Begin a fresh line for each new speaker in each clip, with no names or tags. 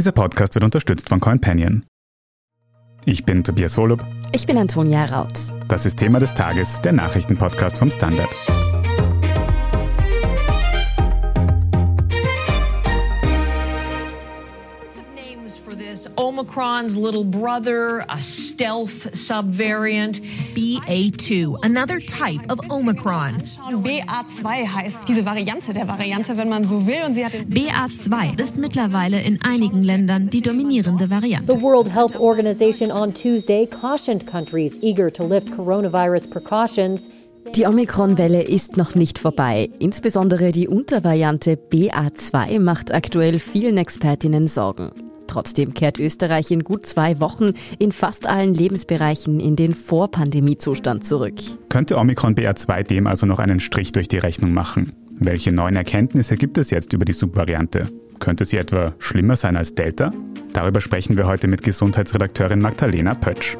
Dieser Podcast wird unterstützt von CoinPanion. Ich bin Tobias Holub.
Ich bin Antonia Raut.
Das ist Thema des Tages, der Nachrichtenpodcast vom Standard.
Omicron's little brother, a stealth subvariant.
BA2, another type of Omicron.
BA2 heißt diese Variante der Variante, wenn man so will. Und sie hat
BA2 ist mittlerweile in einigen Ländern die dominierende Variante.
The World Health Organization on Tuesday cautioned countries eager to lift coronavirus precautions.
Die Omikron-Welle ist noch nicht vorbei. Insbesondere die Untervariante BA2 macht aktuell vielen Expertinnen Sorgen. Trotzdem kehrt Österreich in gut zwei Wochen in fast allen Lebensbereichen in den Vorpandemiezustand zurück.
Könnte Omikron BA2 dem also noch einen Strich durch die Rechnung machen? Welche neuen Erkenntnisse gibt es jetzt über die Subvariante? Könnte sie etwa schlimmer sein als Delta? Darüber sprechen wir heute mit Gesundheitsredakteurin Magdalena Pötsch.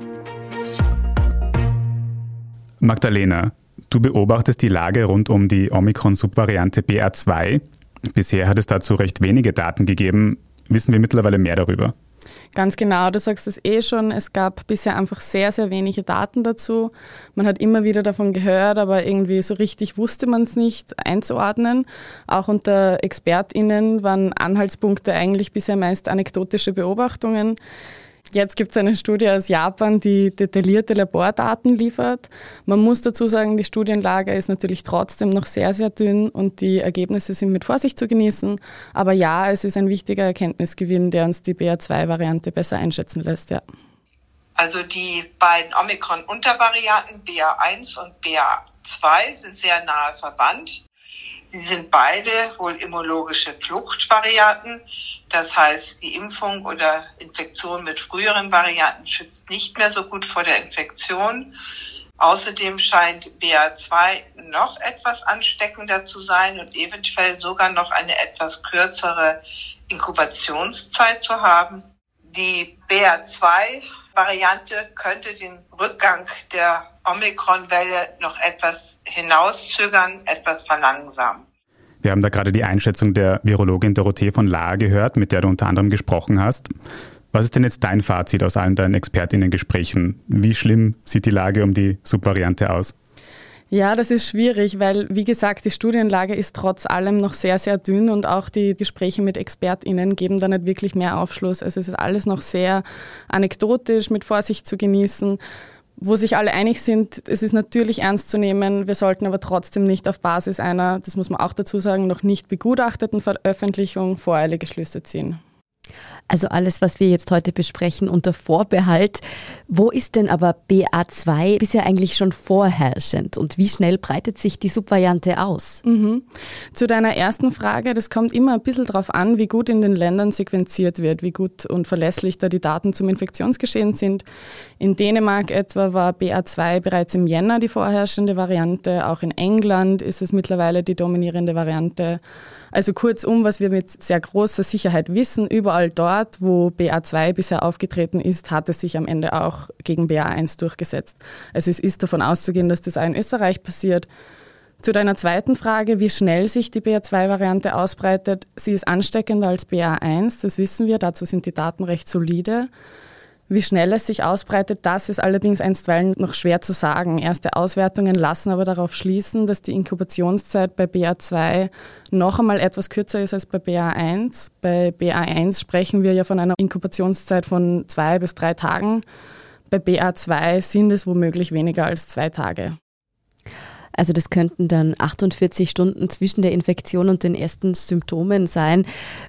Magdalena, du beobachtest die Lage rund um die Omikron-Subvariante BA2. Bisher hat es dazu recht wenige Daten gegeben wissen wir mittlerweile mehr darüber.
Ganz genau, du sagst es eh schon. Es gab bisher einfach sehr, sehr wenige Daten dazu. Man hat immer wieder davon gehört, aber irgendwie so richtig wusste man es nicht einzuordnen. Auch unter ExpertInnen waren Anhaltspunkte eigentlich bisher meist anekdotische Beobachtungen. Jetzt gibt es eine Studie aus Japan, die detaillierte Labordaten liefert. Man muss dazu sagen, die Studienlage ist natürlich trotzdem noch sehr, sehr dünn und die Ergebnisse sind mit Vorsicht zu genießen. Aber ja, es ist ein wichtiger Erkenntnisgewinn, der uns die BA2-Variante besser einschätzen lässt. Ja.
Also die beiden Omikron-Untervarianten BA1 und BA2 sind sehr nahe verwandt. Sie sind beide wohl immunologische Fluchtvarianten. Das heißt, die Impfung oder Infektion mit früheren Varianten schützt nicht mehr so gut vor der Infektion. Außerdem scheint BA2 noch etwas ansteckender zu sein und eventuell sogar noch eine etwas kürzere Inkubationszeit zu haben. Die BA2-Variante könnte den Rückgang der Omikron-Welle noch etwas hinauszögern, etwas verlangsamen.
Wir haben da gerade die Einschätzung der Virologin Dorothee von Lahr gehört, mit der du unter anderem gesprochen hast. Was ist denn jetzt dein Fazit aus allen deinen Expertinnen-Gesprächen? Wie schlimm sieht die Lage um die Subvariante aus?
Ja, das ist schwierig, weil, wie gesagt, die Studienlage ist trotz allem noch sehr, sehr dünn und auch die Gespräche mit ExpertInnen geben da nicht wirklich mehr Aufschluss. Also es ist alles noch sehr anekdotisch, mit Vorsicht zu genießen wo sich alle einig sind, es ist natürlich ernst zu nehmen, wir sollten aber trotzdem nicht auf Basis einer, das muss man auch dazu sagen, noch nicht begutachteten Veröffentlichung voreilige Schlüsse ziehen.
Also alles, was wir jetzt heute besprechen, unter Vorbehalt. Wo ist denn aber BA2 bisher eigentlich schon vorherrschend und wie schnell breitet sich die Subvariante aus?
Mhm. Zu deiner ersten Frage, das kommt immer ein bisschen darauf an, wie gut in den Ländern sequenziert wird, wie gut und verlässlich da die Daten zum Infektionsgeschehen sind. In Dänemark etwa war BA2 bereits im Jänner die vorherrschende Variante, auch in England ist es mittlerweile die dominierende Variante. Also kurzum, was wir mit sehr großer Sicherheit wissen, überall dort, wo BA2 bisher aufgetreten ist, hat es sich am Ende auch gegen BA1 durchgesetzt. Also es ist davon auszugehen, dass das auch in Österreich passiert. Zu deiner zweiten Frage, wie schnell sich die BA2-Variante ausbreitet. Sie ist ansteckender als BA1, das wissen wir, dazu sind die Daten recht solide. Wie schnell es sich ausbreitet, das ist allerdings einstweilen noch schwer zu sagen. Erste Auswertungen lassen aber darauf schließen, dass die Inkubationszeit bei BA2 noch einmal etwas kürzer ist als bei BA1. Bei BA1 sprechen wir ja von einer Inkubationszeit von zwei bis drei Tagen. Bei BA2 sind es womöglich weniger als zwei Tage.
Also das könnten dann 48 Stunden zwischen der Infektion und den ersten Symptomen sein.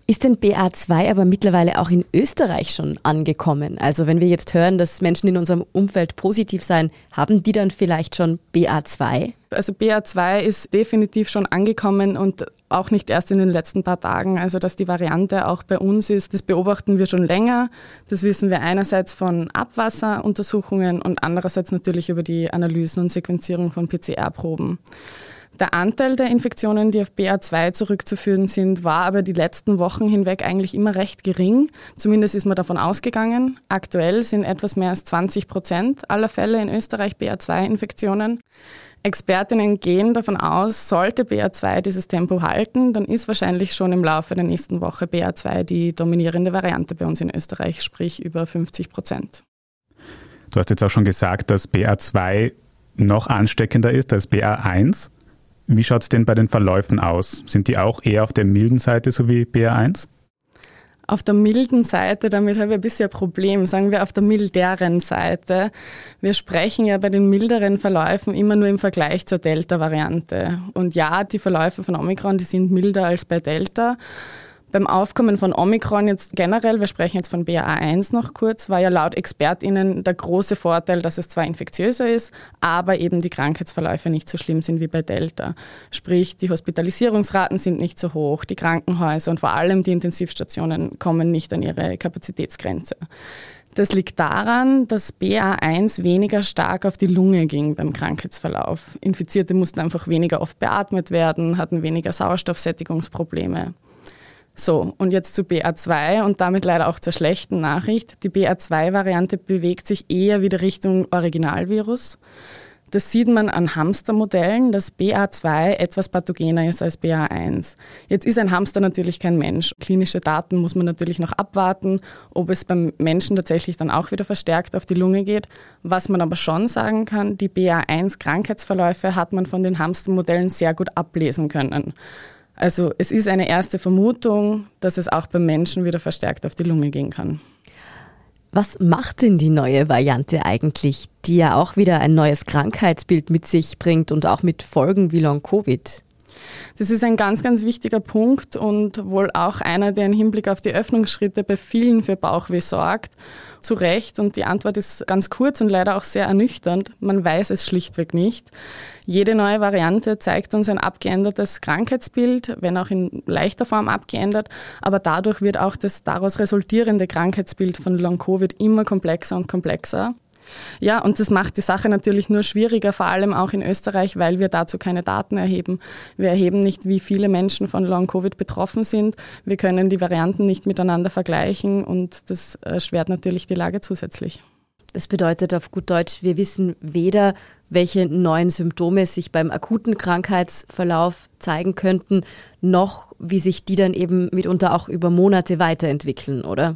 Ist denn BA2 aber mittlerweile auch in Österreich schon angekommen? Also wenn wir jetzt hören, dass Menschen in unserem Umfeld positiv seien, haben die dann vielleicht schon BA2?
Also BA2 ist definitiv schon angekommen und auch nicht erst in den letzten paar Tagen. Also dass die Variante auch bei uns ist, das beobachten wir schon länger. Das wissen wir einerseits von Abwasseruntersuchungen und andererseits natürlich über die Analysen und Sequenzierung von PCR-Proben. Der Anteil der Infektionen, die auf BA2 zurückzuführen sind, war aber die letzten Wochen hinweg eigentlich immer recht gering. Zumindest ist man davon ausgegangen. Aktuell sind etwas mehr als 20 Prozent aller Fälle in Österreich BA2-Infektionen. Expertinnen gehen davon aus, sollte BA2 dieses Tempo halten, dann ist wahrscheinlich schon im Laufe der nächsten Woche BA2 die dominierende Variante bei uns in Österreich, sprich über 50 Prozent.
Du hast jetzt auch schon gesagt, dass BA2 noch ansteckender ist als BA1. Wie schaut es denn bei den Verläufen aus? Sind die auch eher auf der milden Seite, so wie BA1?
Auf der milden Seite, damit habe ich ein bisschen ein Problem, sagen wir auf der milderen Seite. Wir sprechen ja bei den milderen Verläufen immer nur im Vergleich zur Delta-Variante. Und ja, die Verläufe von Omikron, die sind milder als bei Delta. Beim Aufkommen von Omikron jetzt generell, wir sprechen jetzt von BA1 noch kurz, war ja laut ExpertInnen der große Vorteil, dass es zwar infektiöser ist, aber eben die Krankheitsverläufe nicht so schlimm sind wie bei Delta. Sprich, die Hospitalisierungsraten sind nicht so hoch, die Krankenhäuser und vor allem die Intensivstationen kommen nicht an ihre Kapazitätsgrenze. Das liegt daran, dass BA1 weniger stark auf die Lunge ging beim Krankheitsverlauf. Infizierte mussten einfach weniger oft beatmet werden, hatten weniger Sauerstoffsättigungsprobleme. So, und jetzt zu BA2 und damit leider auch zur schlechten Nachricht. Die BA2-Variante bewegt sich eher wieder Richtung Originalvirus. Das sieht man an Hamstermodellen, dass BA2 etwas pathogener ist als BA1. Jetzt ist ein Hamster natürlich kein Mensch. Klinische Daten muss man natürlich noch abwarten, ob es beim Menschen tatsächlich dann auch wieder verstärkt auf die Lunge geht. Was man aber schon sagen kann, die BA1-Krankheitsverläufe hat man von den Hamstermodellen sehr gut ablesen können. Also es ist eine erste Vermutung, dass es auch beim Menschen wieder verstärkt auf die Lunge gehen kann.
Was macht denn die neue Variante eigentlich, die ja auch wieder ein neues Krankheitsbild mit sich bringt und auch mit Folgen wie Long-Covid?
Das ist ein ganz, ganz wichtiger Punkt und wohl auch einer, der im Hinblick auf die Öffnungsschritte bei vielen für Bauchweh sorgt zu Recht? Und die Antwort ist ganz kurz und leider auch sehr ernüchternd. Man weiß es schlichtweg nicht. Jede neue Variante zeigt uns ein abgeändertes Krankheitsbild, wenn auch in leichter Form abgeändert, aber dadurch wird auch das daraus resultierende Krankheitsbild von Long-Covid immer komplexer und komplexer. Ja, und das macht die Sache natürlich nur schwieriger, vor allem auch in Österreich, weil wir dazu keine Daten erheben. Wir erheben nicht, wie viele Menschen von Long-Covid betroffen sind. Wir können die Varianten nicht miteinander vergleichen und das erschwert natürlich die Lage zusätzlich.
Das bedeutet auf gut Deutsch, wir wissen weder, welche neuen Symptome sich beim akuten Krankheitsverlauf zeigen könnten, noch wie sich die dann eben mitunter auch über Monate weiterentwickeln, oder?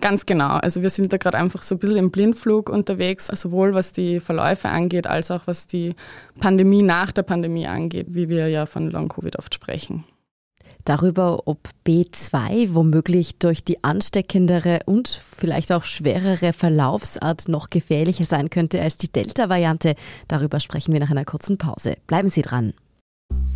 Ganz genau. Also wir sind da gerade einfach so ein bisschen im Blindflug unterwegs, sowohl was die Verläufe angeht, als auch was die Pandemie nach der Pandemie angeht, wie wir ja von Long-Covid oft sprechen.
Darüber, ob B2 womöglich durch die ansteckendere und vielleicht auch schwerere Verlaufsart noch gefährlicher sein könnte als die Delta-Variante, darüber sprechen wir nach einer kurzen Pause. Bleiben Sie dran.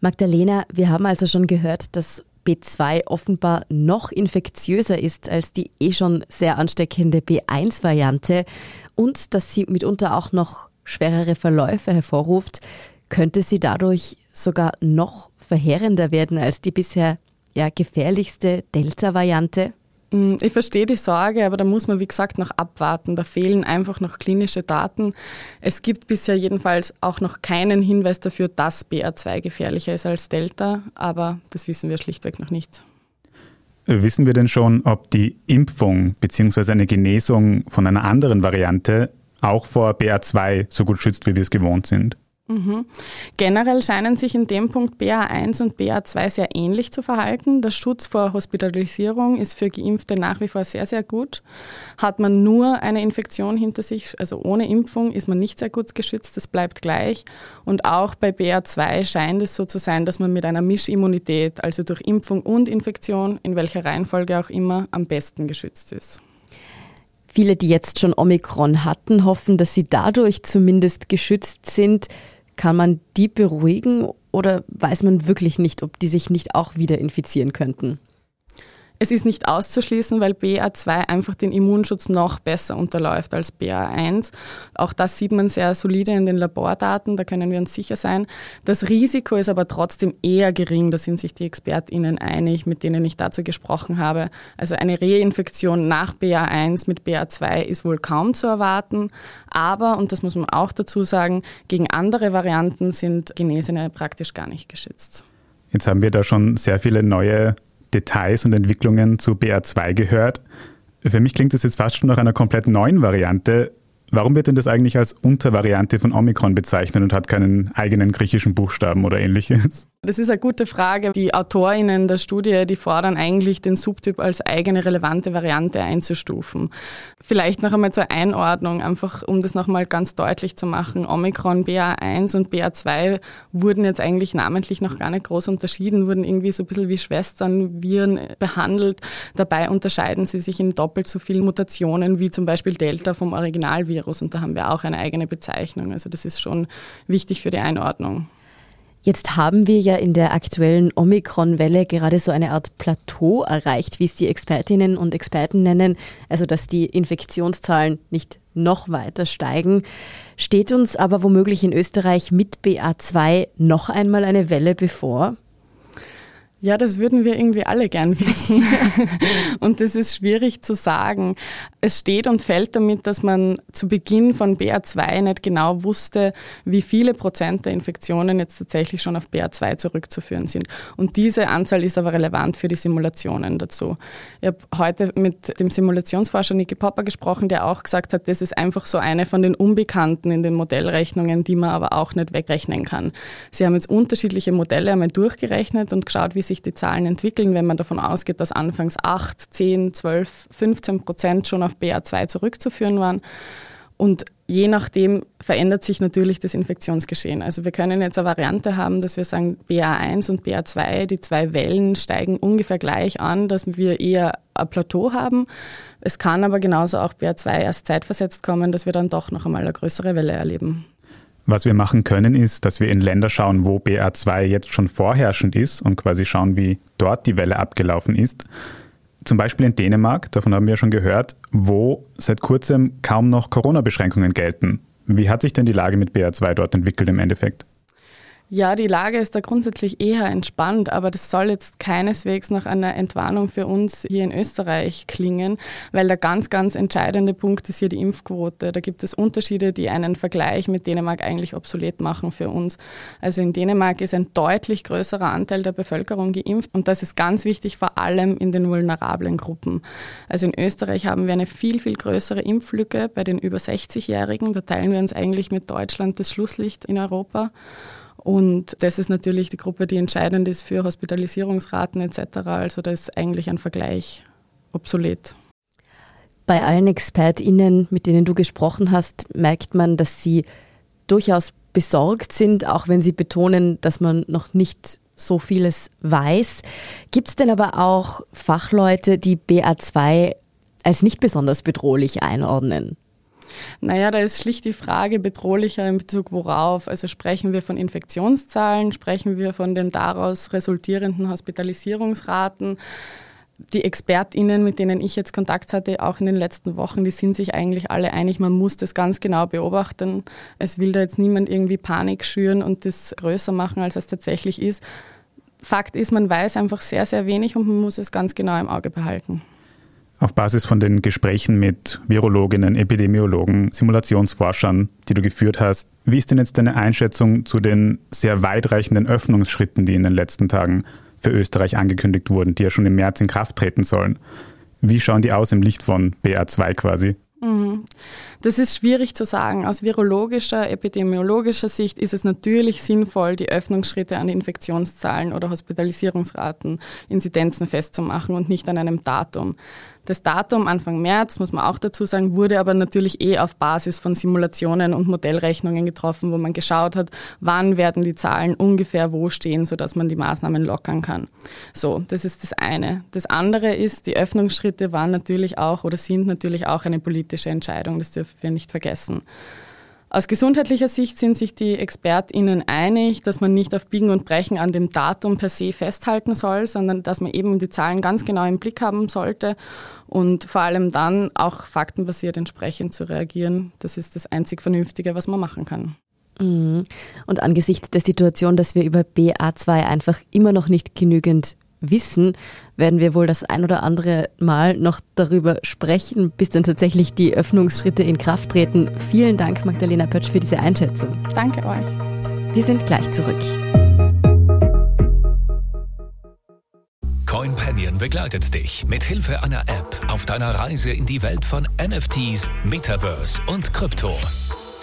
Magdalena, wir haben also schon gehört, dass B2 offenbar noch infektiöser ist als die eh schon sehr ansteckende B1-Variante und dass sie mitunter auch noch schwerere Verläufe hervorruft, könnte sie dadurch sogar noch verheerender werden als die bisher ja, gefährlichste Delta-Variante?
Mm, ich verstehe die Sorge, aber da muss man, wie gesagt, noch abwarten. Da fehlen einfach noch klinische Daten. Es gibt bisher jedenfalls auch noch keinen Hinweis dafür, dass BA2 gefährlicher ist als Delta, aber das wissen wir schlichtweg noch nicht.
Wissen wir denn schon, ob die Impfung bzw. eine Genesung von einer anderen Variante auch vor BA2 so gut schützt, wie wir es gewohnt sind?
Mhm. Generell scheinen sich in dem Punkt BA1 und BA2 sehr ähnlich zu verhalten. Der Schutz vor Hospitalisierung ist für Geimpfte nach wie vor sehr, sehr gut. Hat man nur eine Infektion hinter sich, also ohne Impfung, ist man nicht sehr gut geschützt, das bleibt gleich. Und auch bei BA2 scheint es so zu sein, dass man mit einer Mischimmunität, also durch Impfung und Infektion, in welcher Reihenfolge auch immer, am besten geschützt ist.
Viele, die jetzt schon Omikron hatten, hoffen, dass sie dadurch zumindest geschützt sind. Kann man die beruhigen oder weiß man wirklich nicht, ob die sich nicht auch wieder infizieren könnten?
Es ist nicht auszuschließen, weil BA2 einfach den Immunschutz noch besser unterläuft als BA1. Auch das sieht man sehr solide in den Labordaten, da können wir uns sicher sein. Das Risiko ist aber trotzdem eher gering, da sind sich die ExpertInnen einig, mit denen ich dazu gesprochen habe. Also eine Reinfektion nach BA1 mit BA2 ist wohl kaum zu erwarten, aber, und das muss man auch dazu sagen, gegen andere Varianten sind Genesene praktisch gar nicht geschützt.
Jetzt haben wir da schon sehr viele neue Details und Entwicklungen zu BR2 gehört. Für mich klingt das jetzt fast schon nach einer komplett neuen Variante. Warum wird denn das eigentlich als Untervariante von Omikron bezeichnet und hat keinen eigenen griechischen Buchstaben oder ähnliches?
Das ist eine gute Frage. Die AutorInnen der Studie, die fordern eigentlich, den Subtyp als eigene relevante Variante einzustufen. Vielleicht noch einmal zur Einordnung, einfach um das nochmal ganz deutlich zu machen. Omikron, BA1 und BA2 wurden jetzt eigentlich namentlich noch gar nicht groß unterschieden, wurden irgendwie so ein bisschen wie Schwestern, Viren behandelt. Dabei unterscheiden sie sich in doppelt so vielen Mutationen wie zum Beispiel Delta vom Originalvirus und da haben wir auch eine eigene Bezeichnung. Also das ist schon wichtig für die Einordnung.
Jetzt haben wir ja in der aktuellen Omikron-Welle gerade so eine Art Plateau erreicht, wie es die Expertinnen und Experten nennen, also dass die Infektionszahlen nicht noch weiter steigen. Steht uns aber womöglich in Österreich mit BA2 noch einmal eine Welle bevor?
Ja, das würden wir irgendwie alle gern wissen. und das ist schwierig zu sagen. Es steht und fällt damit, dass man zu Beginn von BA2 nicht genau wusste, wie viele Prozent der Infektionen jetzt tatsächlich schon auf BA2 zurückzuführen sind. Und diese Anzahl ist aber relevant für die Simulationen dazu. Ich habe heute mit dem Simulationsforscher Niki Popper gesprochen, der auch gesagt hat, das ist einfach so eine von den Unbekannten in den Modellrechnungen, die man aber auch nicht wegrechnen kann. Sie haben jetzt unterschiedliche Modelle einmal durchgerechnet und geschaut, wie sich die Zahlen entwickeln, wenn man davon ausgeht, dass anfangs 8, 10, 12, 15 Prozent schon auf BA2 zurückzuführen waren. Und je nachdem verändert sich natürlich das Infektionsgeschehen. Also wir können jetzt eine Variante haben, dass wir sagen, BA1 und BA2, die zwei Wellen steigen ungefähr gleich an, dass wir eher ein Plateau haben. Es kann aber genauso auch BA2 erst zeitversetzt kommen, dass wir dann doch noch einmal eine größere Welle erleben.
Was wir machen können, ist, dass wir in Länder schauen, wo BA2 jetzt schon vorherrschend ist und quasi schauen, wie dort die Welle abgelaufen ist. Zum Beispiel in Dänemark, davon haben wir schon gehört, wo seit kurzem kaum noch Corona-Beschränkungen gelten. Wie hat sich denn die Lage mit BA2 dort entwickelt im Endeffekt?
Ja, die Lage ist da grundsätzlich eher entspannt, aber das soll jetzt keineswegs nach einer Entwarnung für uns hier in Österreich klingen, weil der ganz, ganz entscheidende Punkt ist hier die Impfquote. Da gibt es Unterschiede, die einen Vergleich mit Dänemark eigentlich obsolet machen für uns. Also in Dänemark ist ein deutlich größerer Anteil der Bevölkerung geimpft und das ist ganz wichtig, vor allem in den vulnerablen Gruppen. Also in Österreich haben wir eine viel, viel größere Impflücke bei den über 60-Jährigen. Da teilen wir uns eigentlich mit Deutschland das Schlusslicht in Europa. Und das ist natürlich die Gruppe, die entscheidend ist für Hospitalisierungsraten etc. Also da ist eigentlich ein Vergleich obsolet.
Bei allen ExpertInnen, mit denen du gesprochen hast, merkt man, dass sie durchaus besorgt sind, auch wenn sie betonen, dass man noch nicht so vieles weiß. Gibt es denn aber auch Fachleute, die BA2 als nicht besonders bedrohlich einordnen?
Naja, da ist schlicht die Frage bedrohlicher in Bezug worauf. Also sprechen wir von Infektionszahlen, sprechen wir von den daraus resultierenden Hospitalisierungsraten. Die ExpertInnen, mit denen ich jetzt Kontakt hatte, auch in den letzten Wochen, die sind sich eigentlich alle einig, man muss das ganz genau beobachten. Es will da jetzt niemand irgendwie Panik schüren und das größer machen, als es tatsächlich ist. Fakt ist, man weiß einfach sehr, sehr wenig und man muss es ganz genau im Auge behalten.
Auf Basis von den Gesprächen mit Virologinnen, Epidemiologen, Simulationsforschern, die du geführt hast, wie ist denn jetzt deine Einschätzung zu den sehr weitreichenden Öffnungsschritten, die in den letzten Tagen für Österreich angekündigt wurden, die ja schon im März in Kraft treten sollen? Wie schauen die aus im Licht von BA2 quasi?
Mhm. Das ist schwierig zu sagen. Aus virologischer, epidemiologischer Sicht ist es natürlich sinnvoll, die Öffnungsschritte an Infektionszahlen oder Hospitalisierungsraten, Inzidenzen festzumachen und nicht an einem Datum. Das Datum Anfang März, muss man auch dazu sagen, wurde aber natürlich eh auf Basis von Simulationen und Modellrechnungen getroffen, wo man geschaut hat, wann werden die Zahlen ungefähr wo stehen, sodass man die Maßnahmen lockern kann. So, das ist das eine. Das andere ist, die Öffnungsschritte waren natürlich auch oder sind natürlich auch eine politische Entscheidung, das dürfen wir nicht vergessen. Aus gesundheitlicher Sicht sind sich die ExpertInnen einig, dass man nicht auf Biegen und Brechen an dem Datum per se festhalten soll, sondern dass man eben die Zahlen ganz genau im Blick haben sollte und vor allem dann auch faktenbasiert entsprechend zu reagieren. Das ist das einzig Vernünftige, was man machen kann.
Mhm. Und angesichts der Situation, dass wir über BA2 einfach immer noch nicht genügend wissen, werden wir wohl das ein oder andere Mal noch darüber sprechen, bis dann tatsächlich die Öffnungsschritte in Kraft treten. Vielen Dank, Magdalena Pötsch, für diese Einschätzung.
Danke euch.
Wir sind gleich zurück.
CoinPanion begleitet dich mit Hilfe einer App auf deiner Reise in die Welt von NFTs, Metaverse und Krypto.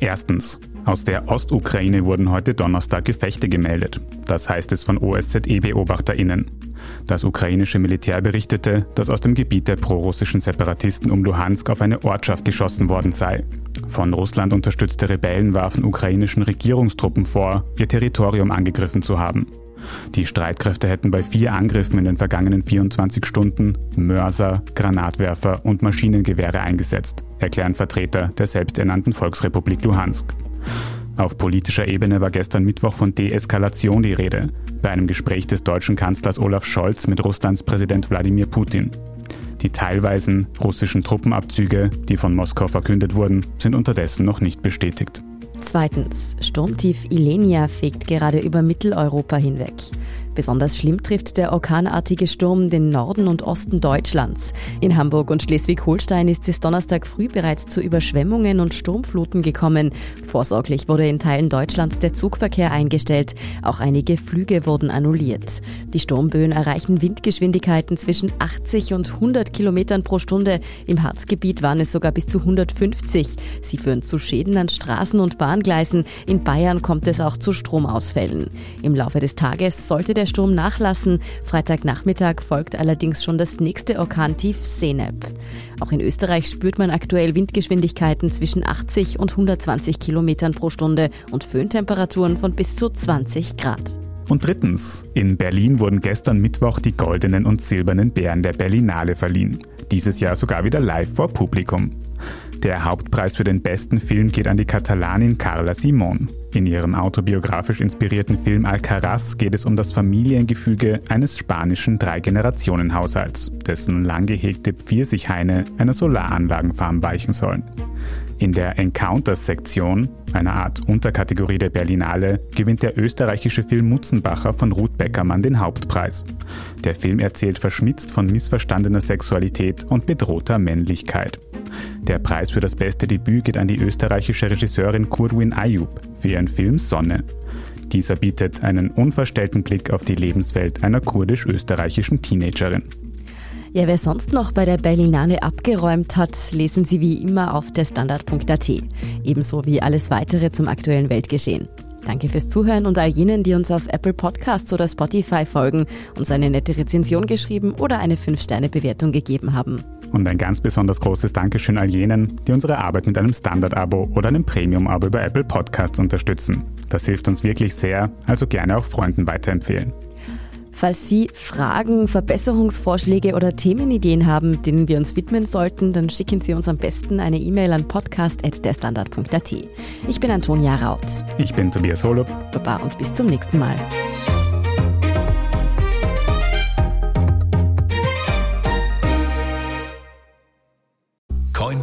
Erstens. Aus der Ostukraine wurden heute Donnerstag Gefechte gemeldet. Das heißt es von OSZE-BeobachterInnen. Das ukrainische Militär berichtete, dass aus dem Gebiet der prorussischen Separatisten um Luhansk auf eine Ortschaft geschossen worden sei. Von Russland unterstützte Rebellen warfen ukrainischen Regierungstruppen vor, ihr Territorium angegriffen zu haben. Die Streitkräfte hätten bei vier Angriffen in den vergangenen 24 Stunden Mörser, Granatwerfer und Maschinengewehre eingesetzt, erklären Vertreter der selbsternannten Volksrepublik Luhansk. Auf politischer Ebene war gestern Mittwoch von Deeskalation die Rede, bei einem Gespräch des deutschen Kanzlers Olaf Scholz mit Russlands Präsident Wladimir Putin. Die teilweisen russischen Truppenabzüge, die von Moskau verkündet wurden, sind unterdessen noch nicht bestätigt.
Zweitens, Sturmtief Ilenia fegt gerade über Mitteleuropa hinweg. Besonders schlimm trifft der orkanartige Sturm den Norden und Osten Deutschlands. In Hamburg und Schleswig-Holstein ist es Donnerstag früh bereits zu Überschwemmungen und Sturmfluten gekommen. Vorsorglich wurde in Teilen Deutschlands der Zugverkehr eingestellt. Auch einige Flüge wurden annulliert. Die Sturmböen erreichen Windgeschwindigkeiten zwischen 80 und 100 Kilometern pro Stunde. Im Harzgebiet waren es sogar bis zu 150. Sie führen zu Schäden an Straßen und Bahngleisen. In Bayern kommt es auch zu Stromausfällen. Im Laufe des Tages sollte der Sturm nachlassen. Freitagnachmittag folgt allerdings schon das nächste Orkantief Seneb. Auch in Österreich spürt man aktuell Windgeschwindigkeiten zwischen 80 und 120 Kilometern pro Stunde und Föhntemperaturen von bis zu 20 Grad.
Und drittens, in Berlin wurden gestern Mittwoch die goldenen und silbernen Bären der Berlinale verliehen. Dieses Jahr sogar wieder live vor Publikum. Der Hauptpreis für den besten Film geht an die Katalanin Carla Simon. In ihrem autobiografisch inspirierten Film Alcaraz geht es um das Familiengefüge eines spanischen Drei-Generationen-Haushalts, dessen lang gehegte Pfirsichhaine einer Solaranlagenfarm weichen sollen. In der Encounters-Sektion, einer Art Unterkategorie der Berlinale, gewinnt der österreichische Film Mutzenbacher von Ruth Beckermann den Hauptpreis. Der Film erzählt verschmitzt von missverstandener Sexualität und bedrohter Männlichkeit. Der Preis für das beste Debüt geht an die österreichische Regisseurin Kurwin Ayub für ihren Film Sonne. Dieser bietet einen unverstellten Blick auf die Lebenswelt einer kurdisch-österreichischen Teenagerin.
Ja, wer sonst noch bei der Berlinale abgeräumt hat, lesen Sie wie immer auf der Standard.at. Ebenso wie alles weitere zum aktuellen Weltgeschehen. Danke fürs Zuhören und all jenen, die uns auf Apple Podcasts oder Spotify folgen, uns eine nette Rezension geschrieben oder eine 5-Sterne-Bewertung gegeben haben.
Und ein ganz besonders großes Dankeschön all jenen, die unsere Arbeit mit einem Standard-Abo oder einem Premium-Abo über Apple Podcasts unterstützen. Das hilft uns wirklich sehr, also gerne auch Freunden weiterempfehlen.
Falls Sie Fragen, Verbesserungsvorschläge oder Themenideen haben, denen wir uns widmen sollten, dann schicken Sie uns am besten eine E-Mail an podcast.derstandard.at. Ich bin Antonia Raut.
Ich bin Tobias Holub.
Baba und bis zum nächsten Mal.